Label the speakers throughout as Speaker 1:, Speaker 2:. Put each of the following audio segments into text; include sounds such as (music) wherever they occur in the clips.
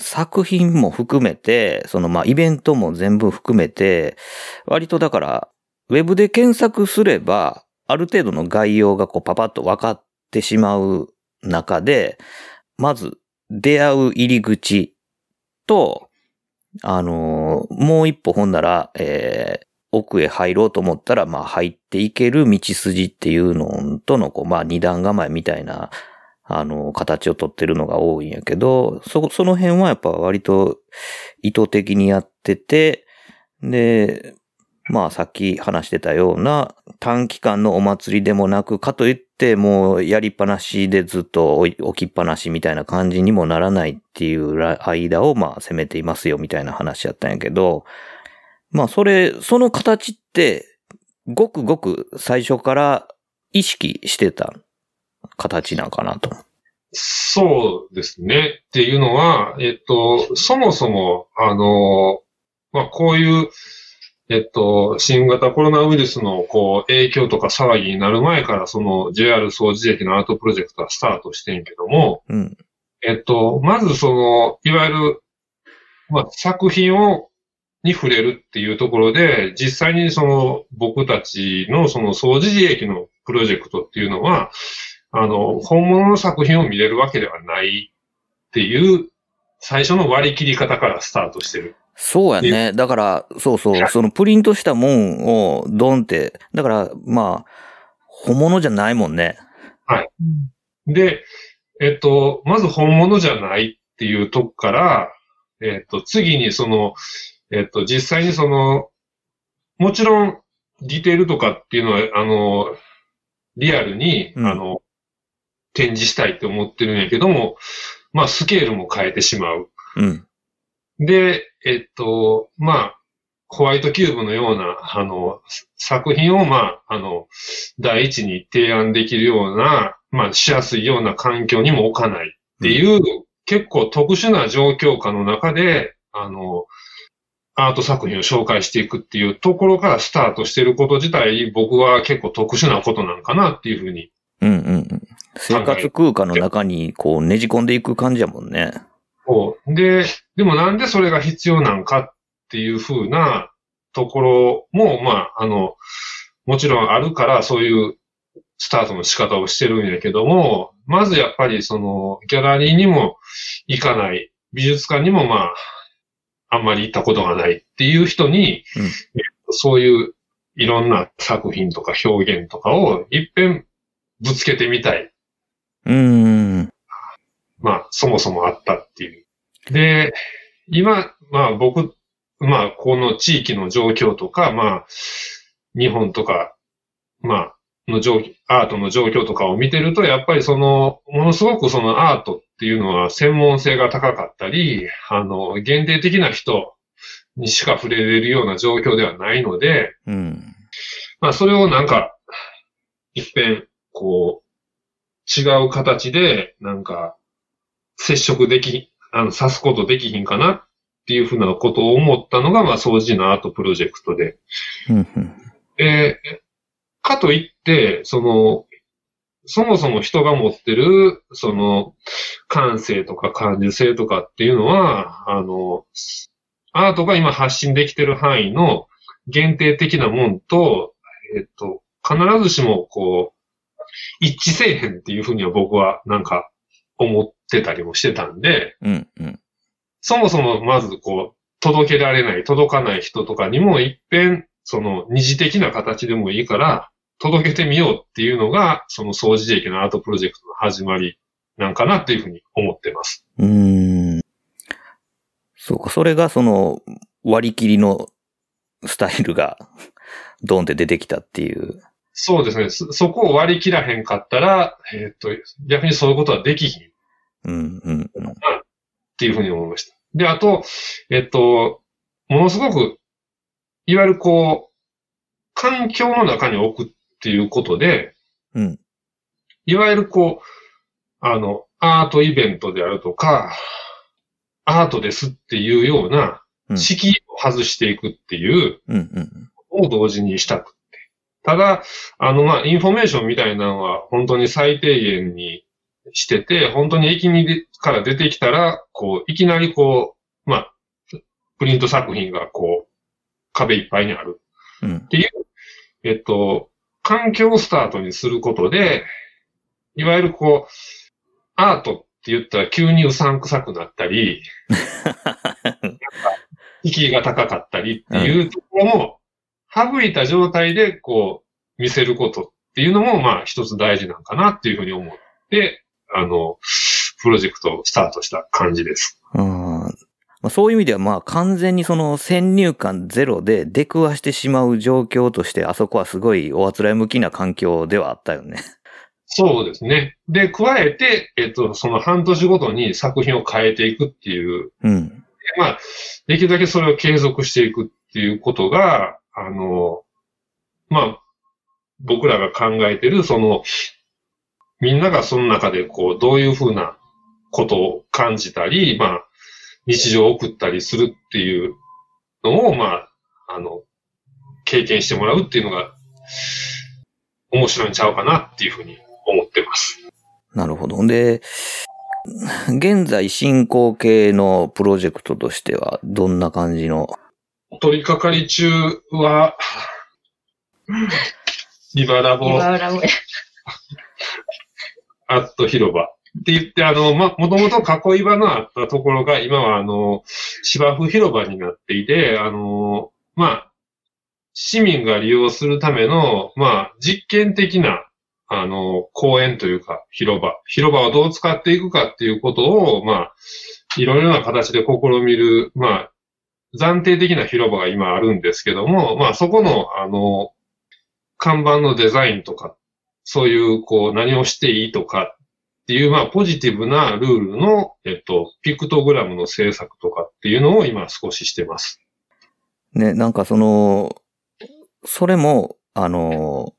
Speaker 1: 作品も含めて、そのまあイベントも全部含めて、割とだから、ウェブで検索すれば、ある程度の概要がこうパパッと分かってしまう中で、まず出会う入り口と、あのーもう一歩ほんなら、えー奥へ入ろうと思ったら、まあ入っていける道筋っていうのとの、こう、まあ二段構えみたいなあの、形をとってるのが多いんやけど、そ、その辺はやっぱ割と意図的にやってて、で、まあさっき話してたような短期間のお祭りでもなく、かといってもうやりっぱなしでずっと置きっぱなしみたいな感じにもならないっていう間をまあ攻めていますよみたいな話やったんやけど、まあそれ、その形って、ごくごく最初から意識してた形なんかなと。
Speaker 2: そうですね。っていうのは、えっと、そもそも、あの、まあ、こういう、えっと、新型コロナウイルスの、こう、影響とか騒ぎになる前から、その JR 総除駅のアートプロジェクトはスタートしてんけども、
Speaker 1: うん。
Speaker 2: えっと、まずその、いわゆる、まあ、作品を、に触れるっていうところで、実際にその、僕たちのその総除駅のプロジェクトっていうのは、あの、本物の作品を見れるわけではないっていう、最初の割り切り方からスタートしてる。
Speaker 1: そうやね。だから、そうそう、そのプリントしたもんをドンって、だから、まあ、本物じゃないもんね。
Speaker 2: で、えっと、まず本物じゃないっていうとこから、えっと、次にその、えっと、実際にその、もちろん、ディテールとかっていうのは、あの、リアルに、
Speaker 1: うん
Speaker 2: あの、展示したいって思ってるんやけども、まあ、スケールも変えてしまう。
Speaker 1: うん。
Speaker 2: で、えっと、まあ、ホワイトキューブのような、あの、作品を、まあ、あの、第一に提案できるような、まあ、しやすいような環境にも置かないっていう、結構特殊な状況下の中で、あの、アート作品を紹介していくっていうところからスタートしてること自体、僕は結構特殊なことなんかなっていうふうに。
Speaker 1: うんうんうん。生活空間の中にこうねじ込んでいく感じやもんね。
Speaker 2: こうで、でもなんでそれが必要なんかっていうふうなところも、まあ、あの、もちろんあるからそういうスタートの仕方をしてるんやけども、まずやっぱりそのギャラリーにも行かない、美術館にもまあ、あんまり行ったことがないっていう人に、
Speaker 1: うん
Speaker 2: えっとそういういろんな作品とか表現とかをいっぺんぶつけてみたい。
Speaker 1: うーん。
Speaker 2: まあ、そもそもあったっていう。で、今、まあ僕、まあ、この地域の状況とか、まあ、日本とか、まあ、の状況、アートの状況とかを見てると、やっぱりその、ものすごくそのアートっていうのは専門性が高かったり、あの、限定的な人にしか触れれるような状況ではないので、
Speaker 1: うん。
Speaker 2: まあ、それをなんか、一遍、こう、違う形で、なんか、接触でき、あの、指すことできひんかなっていうふうなことを思ったのが、まあ、掃除のアートプロジェクトで。
Speaker 1: うんうん
Speaker 2: えーかといって、その、そもそも人が持ってる、その、感性とか感受性とかっていうのは、あの、アートが今発信できてる範囲の限定的なもんと、えっと、必ずしも、こう、一致せえへんっていうふうには僕はなんか思ってたりもしてたんで、
Speaker 1: うんうん。
Speaker 2: そもそもまずこう、届けられない、届かない人とかにも一遍、その二次的な形でもいいから、届けてみようっていうのが、その掃除駅のアートプロジェクトの始まりなんかなっていうふうに思ってます。
Speaker 1: うーん。そうか、それがその割り切りのスタイルがドンって出てきたっていう。
Speaker 2: そうですね。そそこを割り切らへんかったら、えーっと、逆にそういうことはできひんっ
Speaker 1: うんうんうん。
Speaker 2: ていうふうに思いました。で、あと、えっと、ものすごく、いわゆるこう、環境の中に置くっていうことで、
Speaker 1: うん。
Speaker 2: いわゆるこう、あの、アートイベントであるとか、アートですっていうような、
Speaker 1: うん
Speaker 2: 敷居を外していくっていう、
Speaker 1: うん。うん。
Speaker 2: を同時にしたく。ただ、あの、まあ、インフォメーションみたいなのは本当に最低限にしてて、本当に駅にでから出てきたら、こう、いきなりこう、まあ、プリント作品がこう、壁いっぱいにある。
Speaker 1: うん。
Speaker 2: えっと、環境をスタートにすることで、いわゆるこう、アートって言ったら急にうさんくさくなったり、(laughs) 息居が高かったりっていうところも、省いた状態でこう、見せることっていうのも、まあ一つ大事なんかなっていうふうに思って、あの、プロジェクトをスタートした感じです。
Speaker 1: うんまあ、そういう意味では、まあ完全にその先入観ゼロで出くわしてしまう状況として、あそこはすごいおあつらい向きな環境ではあったよね。
Speaker 2: そうですね。で、加えて、えっと、その半年ごとに作品を変えていくっていう
Speaker 1: うん。
Speaker 2: まあ、できるだけそれを継続していくっていうことが、あの、まあ、僕らが考えてる、その、みんながその中で、こう、どういうふうなことを感じたり、まあ、日常を送ったりするっていうのを、まあ、あの、経験してもらうっていうのが、面白いんちゃうかなっていうふうに思ってます。
Speaker 1: なるほど。で、現在進行形のプロジェクトとしては、どんな感じの
Speaker 2: 取り掛かり中は、リバラボ、
Speaker 3: 今裏も
Speaker 2: アット広場。って言って、あの、ま、もともと囲い場のあったところが、今はあの、芝生広場になっていて、あの、まあ、市民が利用するための、まあ、実験的な、あの、公園というか、広場。広場をどう使っていくかっていうことを、まあ、いろいろな形で試みる、まあ、暫定的な広場が今あるんですけども、まあ、そこの、あの、看板のデザインとか、そういう、こう、何をしていいとかっていう、まあ、ポジティブなルールの、えっと、ピクトグラムの制作とかっていうのを今少ししてます。
Speaker 1: ね、なんかその、それも、あの、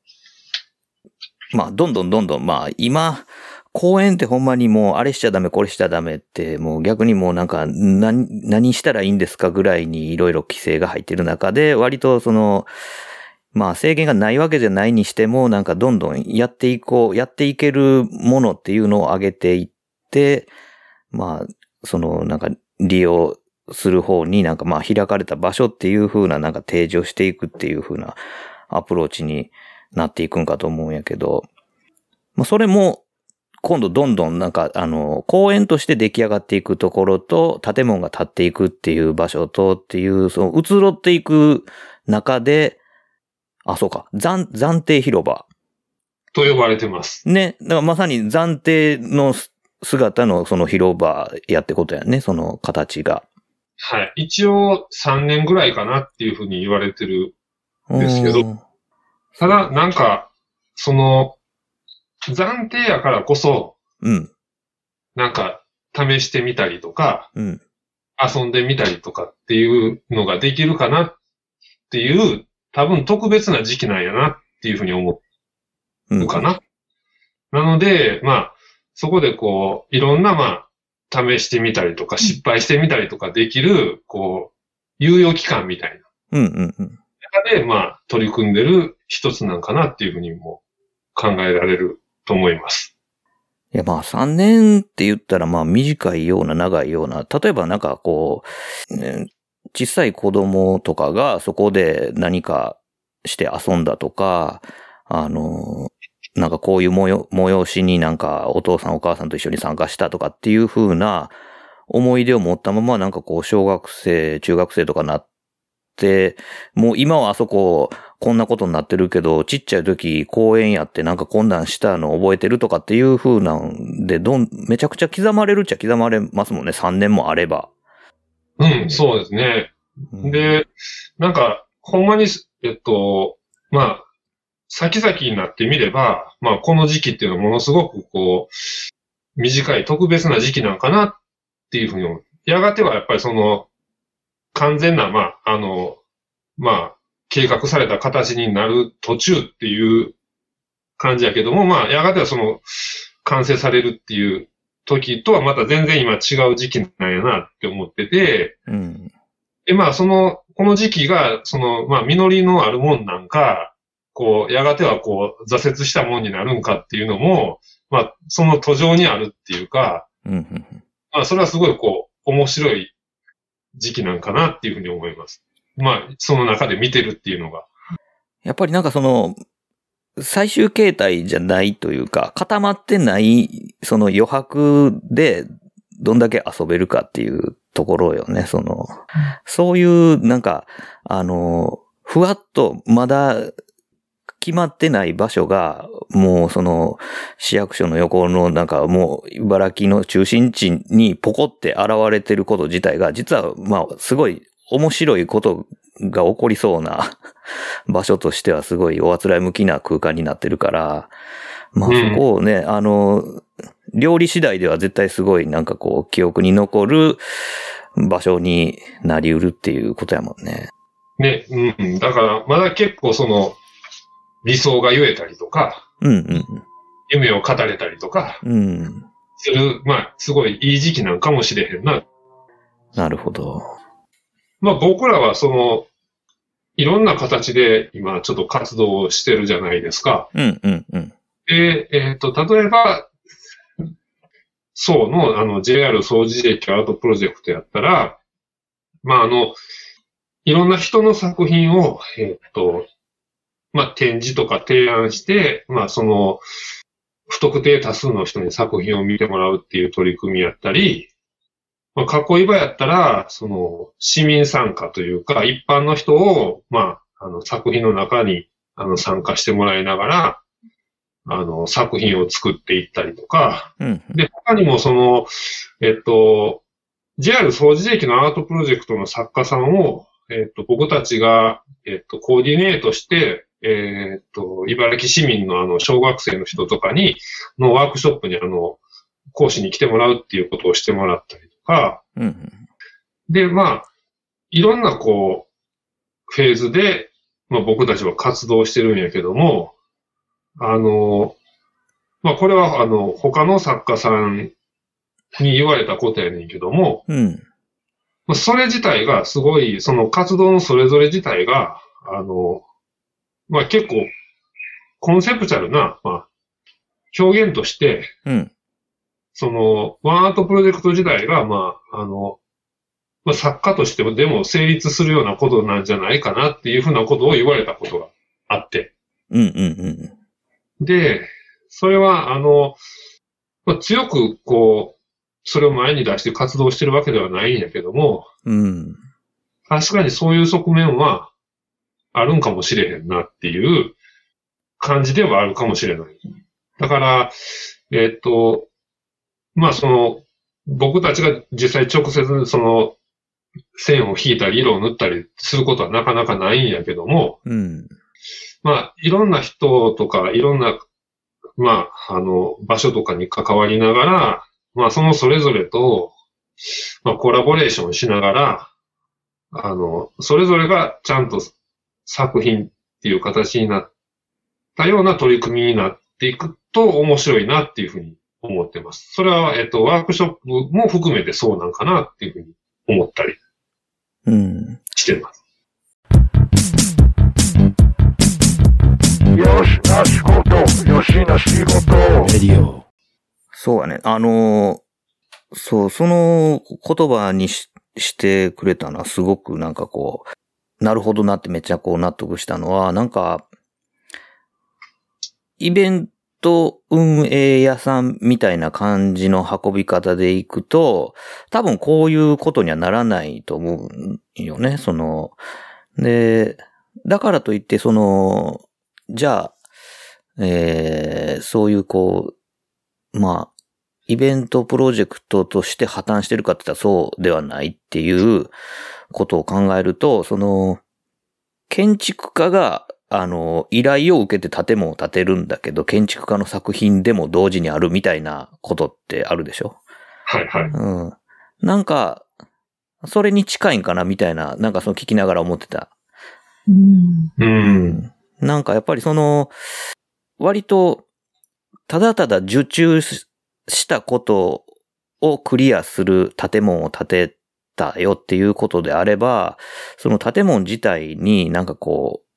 Speaker 1: まあ、どんどんどんどん、まあ、今、公園ってほんまにもう、あれしちゃダメ、これしちゃダメって、もう逆にもうなんか、何、何したらいいんですかぐらいにいろいろ規制が入ってる中で、割とその、まあ制限がないわけじゃないにしても、なんかどんどんやっていこう、やっていけるものっていうのを上げていって、まあ、そのなんか利用する方になんかまあ開かれた場所っていう風ななんか提示をしていくっていう風なアプローチになっていくんかと思うんやけど、まあそれも今度どんどんなんかあの公園として出来上がっていくところと建物が建っていくっていう場所とっていうその移ろっていく中で、あ、そうか、暫、暫定広場。
Speaker 2: と呼ばれてます。
Speaker 1: ね。だからまさに暫定の姿のその広場やってことやね、その形が。
Speaker 2: はい。一応3年ぐらいかなっていうふうに言われてる。ですけど
Speaker 1: うん
Speaker 2: ただ、なんか、その、暫定やからこそ、
Speaker 1: うん。
Speaker 2: なんか、試してみたりとか、
Speaker 1: うん。
Speaker 2: 遊んでみたりとかっていうのができるかなっていう、多分特別な時期なんやなっていうふうに思
Speaker 1: う。
Speaker 2: うんかな。なので、まあ、そこでこう、いろんなまあ、試してみたりとか、失敗してみたりとかできる、こう、猶予期間みたいな
Speaker 1: うんうんうん。
Speaker 2: 中で、まあ、取り組んでる一つなんかなっていうふうにも考えられると思います。
Speaker 1: いやまあ3年って言ったらまあ短いような長いような、例えばなんかこう、ね小さい子供とかがそこで何かして遊んだとか、あの、なんかこういう催しになんかお父さんお母さんと一緒に参加したとかっていう風な思い出を持ったままなんかこう小学生、中学生とかなって、もう今はあそここんなことになってるけど、ちっちゃい時公園やってなんかこんなんしたの覚えてるとかっていう風なんで、どん、めちゃくちゃ刻まれるっちゃ刻まれますもんね。3年もあれば。
Speaker 2: うん、そうですね。
Speaker 1: うん、
Speaker 2: で、なんか、ほんまに、えっと、まあ、先々になってみれば、まあ、この時期っていうのはものすごくこう、短い特別な時期なんかなっていうふうに思う。いやがてはやっぱりその、完全な、まあ、あの、まあ、計画された形になる途中っていう感じやけども、まあ、やがてはその、完成されるっていう時とはまた全然今違う時期なんやなって思ってて、
Speaker 1: うん。
Speaker 2: で、まあ、その、この時期が、その、まあ、実りのあるもんなんか、こう、やがてはこう、挫折したもんになるんかっていうのも、まあ、その途上にあるっていうか、
Speaker 1: うんうん。
Speaker 2: まあ、それはすごいこう、面白い時期なんかなっていうふうに思います。まあ、その中で見てるっていうのが。
Speaker 1: やっぱりなんかその、最終形態じゃないというか、固まってない、その余白でどんだけ遊べるかっていうところよね、その、そういうなんか、あの、ふわっとまだ決まってない場所が、もうその市役所の横のなんかもう茨城の中心地にポコって現れてること自体が、実はまあすごい面白いことが起こりそうな (laughs) 場所としてはすごいおあつらい向きな空間になってるから、まあ
Speaker 2: うん
Speaker 1: そこをね、あの、料理次第では絶対すごいなんかこう記憶に残る場所になりうるっていうことやもんね。
Speaker 2: ね、うん。だから、まだ結構その、理想が言えたりとか、
Speaker 1: うんうん
Speaker 2: 夢を語れたりとか、
Speaker 1: うん。うん。
Speaker 2: する、まあ、すごいいい時期なんかもしれへんな。
Speaker 1: なるほど。
Speaker 2: まあ、僕らはその、いろんな形で今ちょっと活動をしてるじゃないですか。
Speaker 1: うんうんうん。
Speaker 2: で、えっ、と、例えば、そうの、あの、JR 掃除駅アートプロジェクトやったら、まあ、あの、いろんな人の作品を、えっ、と、まあ、展示とか提案して、まあ、その、不特定多数の人に作品を見てもらうっていう取り組みやったり、まあ、囲い場やったら、その、市民参加というか、一般の人を、まあ、あの、作品の中に、あの、参加してもらいながら、あの、作品を作っていったりとか、
Speaker 1: うん
Speaker 2: で、他にもその、えっと、JR 掃除駅のアートプロジェクトの作家さんを、えっと、僕たちが、えっと、コーディネートして、えっと、茨城市民のあの、小学生の人とかに、のワークショップにあの、講師に来てもらうっていうことをしてもらったりとか、
Speaker 1: うんうん。
Speaker 2: で、まあ、いろんなこう、フェーズで、まあ僕たちは活動してるんやけども、あの、まあこれはあの、他の作家さんに言われたことやねんけども、
Speaker 1: うん。
Speaker 2: まあそれ自体がすごい、その活動のそれぞれ自体が、あの、まあ結構、コンセプチャルな、まあ、表現として、
Speaker 1: うん。
Speaker 2: その、ワンアートプロジェクト自体が、まあ、あの、まあ、作家としてもでも成立するようなことなんじゃないかなっていうふうなことを言われたことがあって。
Speaker 1: うんうんうん。
Speaker 2: で、それは、あの、まあ、強く、こう、それを前に出して活動してるわけではないんやけども、
Speaker 1: うん。
Speaker 2: 確かにそういう側面はあるんかもしれへんなっていう感じではあるかもしれない。だから、えっと、まあその、僕たちが実際直接その線を引いたり色を塗ったりすることはなかなかないんやけども、
Speaker 1: うん。
Speaker 2: まあいろんな人とかいろんな、まああの場所とかに関わりながら、まあそのそれぞれと、まあコラボレーションしながら、あの、それぞれがちゃんと作品っていう形になったような取り組みになっていくと面白いなっていうふうに思ってます。それは、えっと、ワークショップも含めてそうなんかなっていうふうに思ったり
Speaker 1: うん。
Speaker 2: してます。
Speaker 4: よしな仕事、よしな仕事。
Speaker 5: レディオ。
Speaker 1: そうやね。あのーそう、その言葉にししてくれたのはすごくなんかこう、なるほどなってめっちゃこう納得したのは、なんか、イベント運営屋さんみたいな感じの運び方でいくと、多分こういうことにはならないと思うよね。その、で、だからといって、その、じゃあ、えーそういうこう、まあ、イベントプロジェクトとして破綻してるかって言ったらそうではないっていうことを考えると、その、建築家が、あの、依頼を受けて建物を建てるんだけど、建築家の作品でも同時にあるみたいなことってあるでしょ？
Speaker 2: はいはい。
Speaker 1: うん。なんか、それに近いんかなみたいな、なんかその聞きながら思ってた。
Speaker 6: うん。
Speaker 2: うん。
Speaker 1: なんかやっぱりその、割と、ただただ受注ししたことをクリアする建物を建てたよっていうことであれば、その建物自体になんかこう、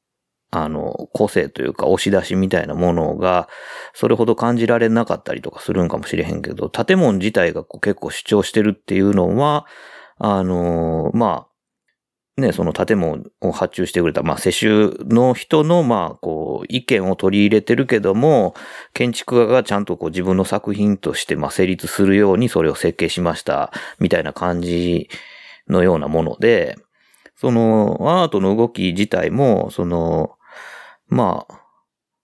Speaker 1: あの、個性というか押し出しみたいなものが、それほど感じられなかったりとかするんかもしれへんけど、建物自体がこう結構主張してるっていうのは、あの、まあ、ね、その建物を発注してくれた、まあ、世襲の人の、まあ、こう、意見を取り入れてるけども、建築家がちゃんとこう自分の作品として、まあ、成立するようにそれを設計しました、みたいな感じのようなもので、その、アートの動き自体も、その、まあ、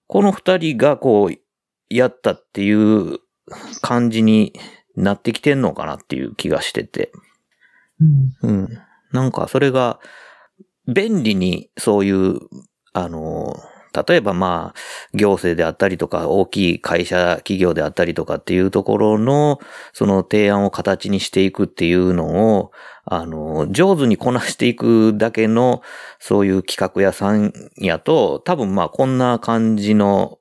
Speaker 1: この二人がこう、やったっていう感じになってきてんのかなっていう気がしてて。
Speaker 6: うん。
Speaker 1: うん。なんかそれが、便利にそういう、あの、例えばまあ、行政であったりとか、大きい会社、企業であったりとかっていうところの、その提案を形にしていくっていうのを、あの、上手にこなしていくだけの、そういう企画屋さんやと、多分まあこんな感じの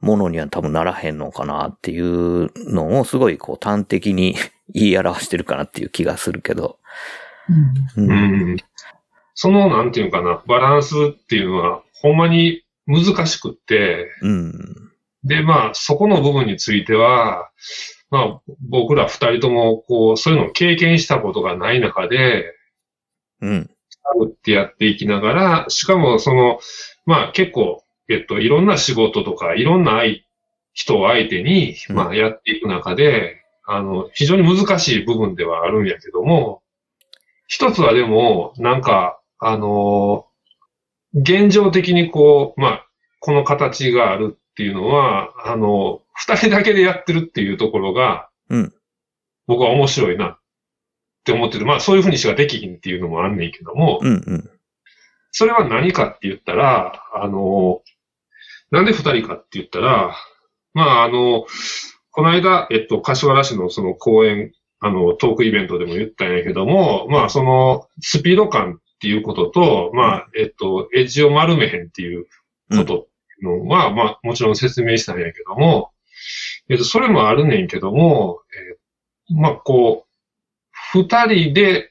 Speaker 1: ものには多分ならへんのかなっていうのをすごいこう端的に (laughs) 言い表してるかなっていう気がするけど。
Speaker 6: うん。
Speaker 1: う。
Speaker 2: うんん。その、なんていうかな、バランスっていうのは、ほんまに難しくって、
Speaker 1: うん。
Speaker 2: で、まあ、そこの部分については、まあ、僕ら二人とも、こう、そういうのを経験したことがない中で、
Speaker 1: うん。
Speaker 2: 打ってやっていきながら、しかも、その、まあ、結構、えっと、いろんな仕事とか、いろんな相人を相手に、
Speaker 1: うん
Speaker 2: まあ、やっていく中で、あの、非常に難しい部分ではあるんやけども、一つはでも、なんか、あの、現状的にこう、まあ、この形があるっていうのは、あの、二人だけでやってるっていうところが、
Speaker 1: うん
Speaker 2: 僕は面白いなって思ってる。まあ、そういうふうにしかできひんっていうのもあんねんけども、
Speaker 1: うん。うん。
Speaker 2: それは何かって言ったら、あの、なんで二人かって言ったら、まあ、あの、この間、えっと、柏原市のその公演、あの、トークイベントでも言ったんやけども、まあ、その、スピード感っていうことと、まあ、えっと、エッジを丸めへんっていうことっていうのは、まあ、もちろん説明したんやけども、えっと、それもあるねんけども、えーまあ、こう、二人で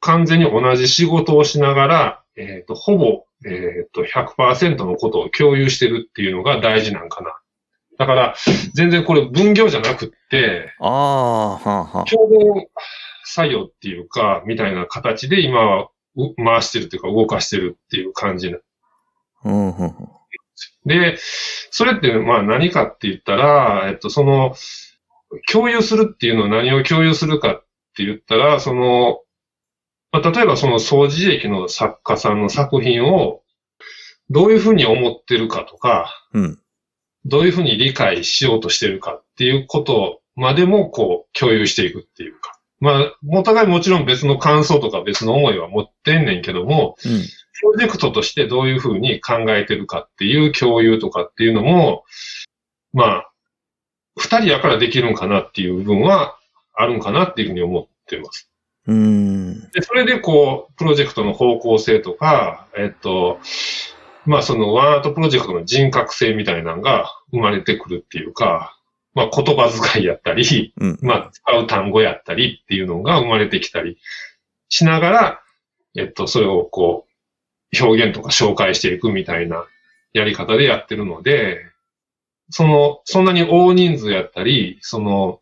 Speaker 2: 完全に同じ仕事をしながら、えっ、と、ほぼ、えっ、と、100%のことを共有してるっていうのが大事なんかな。だから、全然これ分業じゃなくって、
Speaker 1: ああ、はあ、はあ。
Speaker 2: 共同作業っていうか、みたいな形で今はう回してるっていうか動かしてるっていう感じな。
Speaker 1: うん、うん。
Speaker 2: で、それって、まあ何かって言ったら、えっと、その、共有するっていうのは何を共有するかって言ったら、その、まあ、例えばその掃除劇の作家さんの作品をどういうふうに思ってるかとか、
Speaker 1: うん。
Speaker 2: どういうふうに理解しようとしてるかっていうことまでもこう共有していくっていうか。まあ、お互いもちろん別の感想とか別の思いは持ってんねんけども、
Speaker 1: うん。
Speaker 2: プロジェクトとしてどういうふうに考えてるかっていう共有とかっていうのも、まあ、二人やからできるんかなっていう部分はあるんかなっていうふうに思ってます。
Speaker 1: うーん。
Speaker 2: で、それでこう、プロジェクトの方向性とか、えっと、まあそのワンアートプロジェクトの人格性みたいなのが生まれてくるっていうか、まあ言葉遣いやったり、
Speaker 1: うん。
Speaker 2: まあ使う単語やったりっていうのが生まれてきたりしながら、えっと、それをこう、表現とか紹介していくみたいなやり方でやってるので、その、そんなに大人数やったり、その、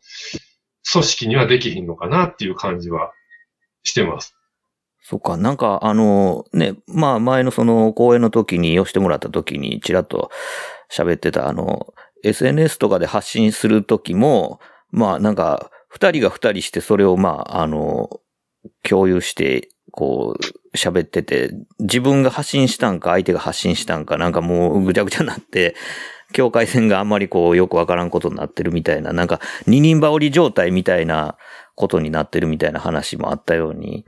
Speaker 2: 組織にはできひんのかなっていう感じはしてます。
Speaker 1: そっか、なんか、あの、ね、まあ、前のその、講演の時に、寄してもらった時に、ちらっと喋ってた、あの、SNS とかで発信する時も、まあ、なんか、二人が二人して、それを、まあ、あの、共有して、こう、喋ってて、自分が発信したんか、相手が発信したんか、なんかもう、ぐちゃぐちゃになって、境界線があんまりこう、よくわからんことになってるみたいな、なんか、二人羽織状態みたいなことになってるみたいな話もあったように、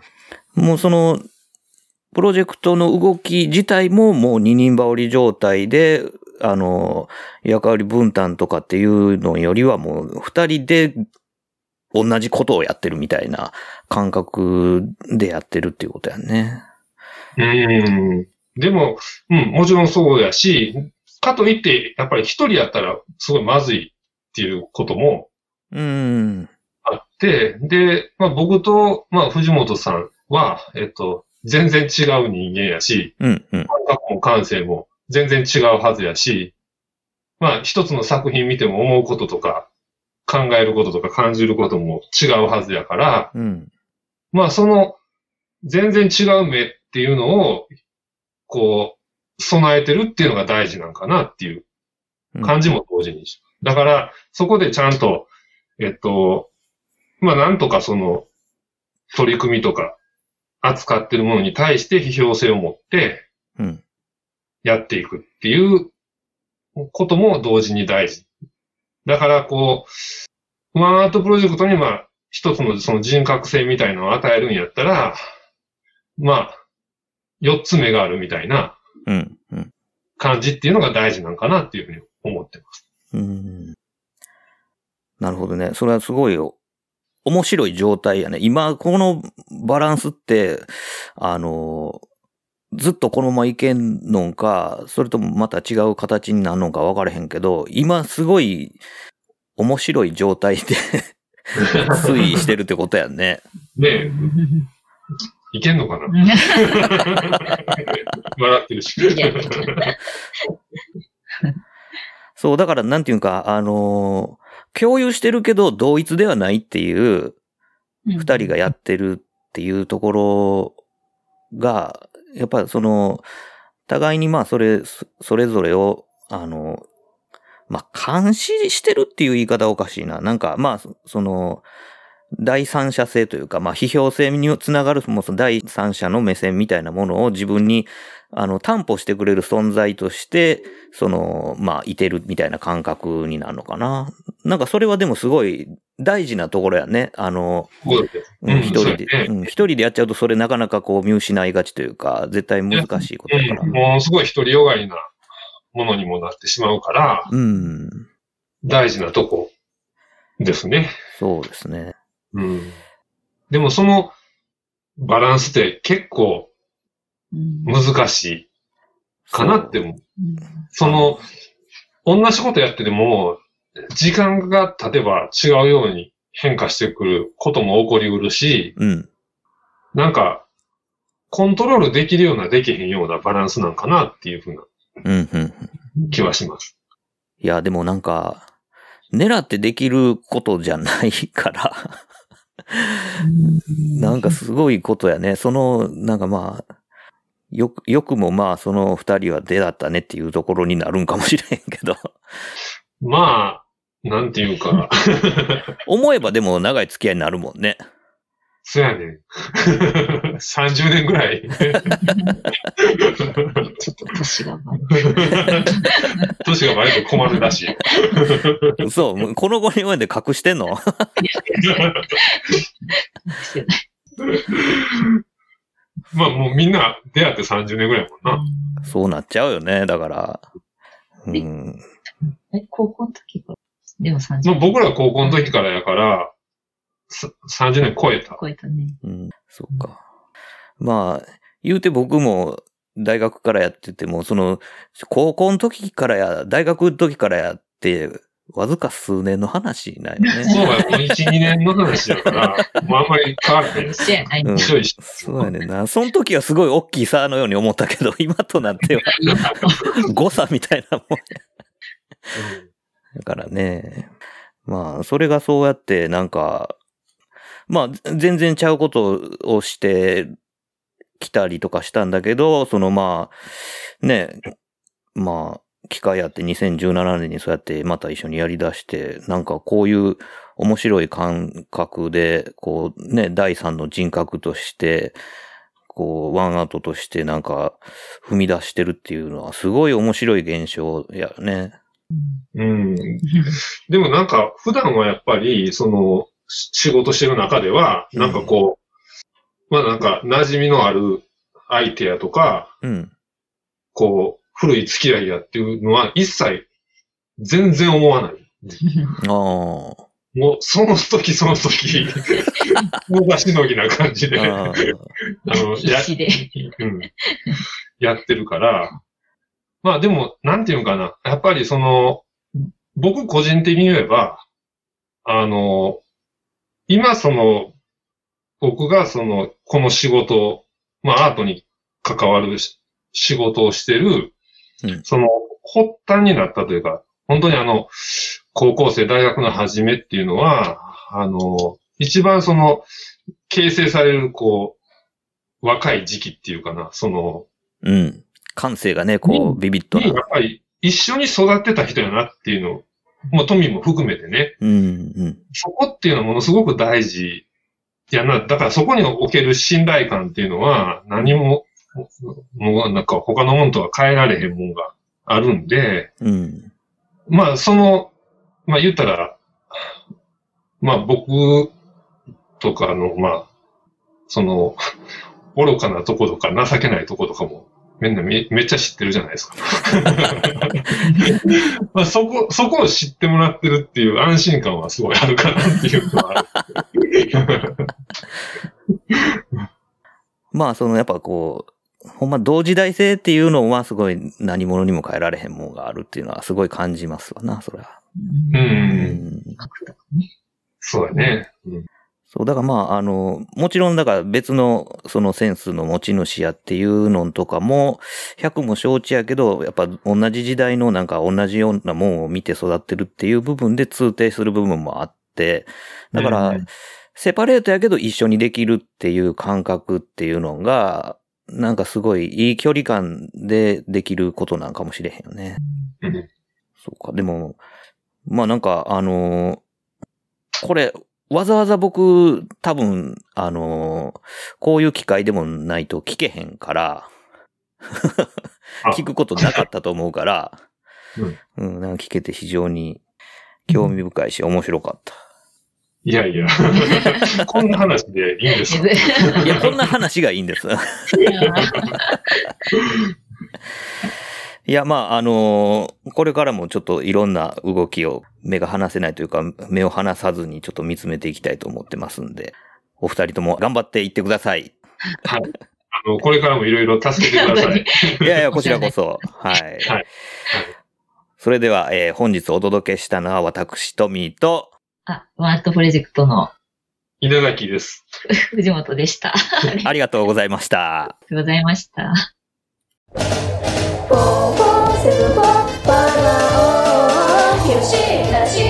Speaker 1: もうその、プロジェクトの動き自体ももう二人羽織状態で、あの、役割分担とかっていうのよりはもう二人で同じことをやってるみたいな感覚でやってるっていうことやね。
Speaker 2: うん。でも、うん、もちろんそうやし、かといって、やっぱり一人やったらすごいまずいっていうことも
Speaker 1: うん。
Speaker 2: あって、で、まあ僕と、まあ藤本さんは、えっと、全然違う人間やし、
Speaker 1: うん。うん。
Speaker 2: 感覚も感性も全然違うはずやし、まあ一つの作品見ても思うこととか、考えることとか感じることも違うはずやから、
Speaker 1: うん。
Speaker 2: まあその全然違う目っていうのを、こう、備えてるっていうのが大事なんかなっていう感じも同時に。だから、そこでちゃんと、えっと、まあなんとかその取り組みとか扱ってるものに対して批評性を持って、
Speaker 1: うん。
Speaker 2: やっていくっていうことも同時に大事。だから、こう、ワンアートプロジェクトに、まあ、一つのその人格性みたいなのを与えるんやったら、まあ、四つ目があるみたいな
Speaker 1: うん。うん。
Speaker 2: 感じっていうのが大事なんかなっていうふうに思ってます。
Speaker 1: うん。なるほどね。それはすごいよ面白い状態やね。今、このバランスって、あの、ずっとこのままいけんのか、それともまた違う形になるのか分からへんけど、今すごい面白い状態で (laughs) 推移してるってことやんね。
Speaker 2: ねえ、いけんのかな？(laughs) 笑ってるし。
Speaker 1: そう、だからなんていうか、あの共有してるけど同一ではないっていう、二人がやってるっていうところが、やっぱその、互いにまあそれ、それぞれを、あの、まあ監視してるっていう言い方おかしいな。なんかまあその、第三者性というか、まあ批評性につながる、もうその第三者の目線みたいなものを自分に、あの、担保してくれる存在として、その、まあ、いてるみたいな感覚になるのかな。なんかそれはでもすごい大事なところやね。あの、
Speaker 2: そう
Speaker 1: ん
Speaker 2: うん
Speaker 1: 一人で、一人でやっちゃうとそれなかなかこう見失いがちというか、絶対難しいことだから
Speaker 2: うん。。もうすごい独りよがりなものにもなってしまうから、
Speaker 1: うん。
Speaker 2: 大事なとこですね。
Speaker 1: そうですね。
Speaker 2: うん。でもそのバランスって結構難しいかなって思う。その、同じことやってても、時間が経てば違うように変化してくることも起こりうるし、
Speaker 1: うん。
Speaker 2: なんか、コントロールできるようなできへんようなバランスなんかなっていうふうな
Speaker 1: うん、うん。
Speaker 2: 気はします。
Speaker 1: いや、でもなんか、狙ってできることじゃないから、なんかすごいことやね。その、なんかまあ、よく、よくもまあ、その二人は出会ったねっていうところになるんかもしれへんけど。
Speaker 2: まあ、なんていうか、
Speaker 1: 思えばでも長い付き合いになるもんね。
Speaker 2: そやねん。30年ぐらい。
Speaker 6: ちょっと年がバレ
Speaker 2: 年がバレて困るらしい。
Speaker 1: そう、この5人まで隠してんの？
Speaker 6: てない。
Speaker 2: まあもうみんな出会って30年ぐらいもんな。
Speaker 1: そうなっちゃうよね。だから。うん。
Speaker 6: え、高校の時から？でも30
Speaker 2: まあ僕ら高校の時からやから、さ30年超えた。
Speaker 6: 超えたね。
Speaker 1: うん。そうか。まあ、言うて僕も大学からやってても、その、高校の時からや、大学の時からやって、わずか数年の話なんよね。(laughs)
Speaker 2: そうや、もう1、2年の話やから、(laughs) もうあんまり変わらない。
Speaker 6: 一緒やない。
Speaker 1: そうやねんな。その時はすごい大きい差のように思ったけど、(laughs) 今となっては誤差みたいなもんや。だからね。まあ、それがそうやって、なんか、まあ、全然ちゃうことをしてきたりとかしたんだけど、そのまあ、ね、まあ、機会あって2017年にそうやってまた一緒にやり出して、なんかこういう面白い感覚で、こうね、第三の人格として、こう、ワンアートとしてなんか踏み出してるっていうのはすごい面白い現象やね。
Speaker 2: うん。でもなんか、普段はやっぱり、その、仕事してる中では、なんかこう、まあなんか、馴染みのある相手やとか、
Speaker 1: うん。
Speaker 2: こう、古い付き合いやっていうのは一切、全然思わない。
Speaker 1: ああ。
Speaker 2: もう、その時その時、(laughs) 大場しのぎな感じで、あの、
Speaker 6: 必死で。
Speaker 2: うん、やってるから、まあでも、なんていうのかな。やっぱりその、僕個人的に言えば、あの、今その、僕がその、この仕事、まあアートに関わるし仕事をしてる、
Speaker 1: うん
Speaker 2: その、発端になったというか、本当にあの、高校生、大学の初めっていうのは、あの、一番その、形成される、こう、若い時期っていうかな、その、
Speaker 1: うん。感性がね、こう、ビビッと
Speaker 2: にやっ
Speaker 1: な。
Speaker 2: ぱり一緒に育ってた人やなっていうのを、もう富も含めてね、
Speaker 1: うん、うん。
Speaker 2: そこっていうのはものすごく大事やな。だからそこにおける信頼感っていうのは何も、もうなんか他のものとは変えられへんもんがあるんで、
Speaker 1: うん。
Speaker 2: まあその、まあ言ったら、まあ僕とかの、まあ、その、愚かなとことか情けないとことかも、みんなめめっちゃ知ってるじゃないですか。(laughs) まあそこ、そこを知ってもらってるっていう安心感はすごいあるかなっていうのはある。(laughs)
Speaker 1: まあ、その、やっぱこう、ほんま同時代性っていうのはすごい何者にも変えられへんもんがあるっていうのはすごい感じますわな、それは。
Speaker 2: う。
Speaker 6: うん。
Speaker 2: そうだね。うん
Speaker 1: そう、だからまあ、あの、もちろんだから別のそのセンスの持ち主やっていうのとかも、100も承知やけど、やっぱ同じ時代のなんか同じようなもんを見て育ってるっていう部分で通底する部分もあって、だから
Speaker 2: うん、
Speaker 1: セパレートやけど一緒にできるっていう感覚っていうのが、なんかすごいいい距離感でできることなんかもしれへんよね。
Speaker 2: うん
Speaker 1: そうか、でも、まあなんか、あのーこれ、わざわざ僕、多分、あのーこういう機会でもないと聞けへんから
Speaker 2: あ、
Speaker 1: 聞くことなかったと思うから、
Speaker 2: うん
Speaker 1: うん、なんか聞けて非常に興味深いし面白かった。
Speaker 2: いやいや、(laughs) こんな話でいいんですか？
Speaker 1: いや、(laughs) こんな話がいいんです。(laughs) いや、まあ、あのーこれからもちょっといろんな動きを目が離せないというか、目を離さずにちょっと見つめていきたいと思ってますんで、お二人とも頑張っていってください。
Speaker 2: はい。あの、これからもいろいろ助けてください。
Speaker 1: いやいや、こちらこそ。はい。
Speaker 2: はい
Speaker 1: それでは、えー本日お届けしたのは私、トミーと、
Speaker 6: あ、ワンアットプロジェクトの
Speaker 2: 稲垣です。(laughs)
Speaker 6: 藤本でした。ありがと
Speaker 1: ありがとうございました。
Speaker 6: うございました。
Speaker 1: よし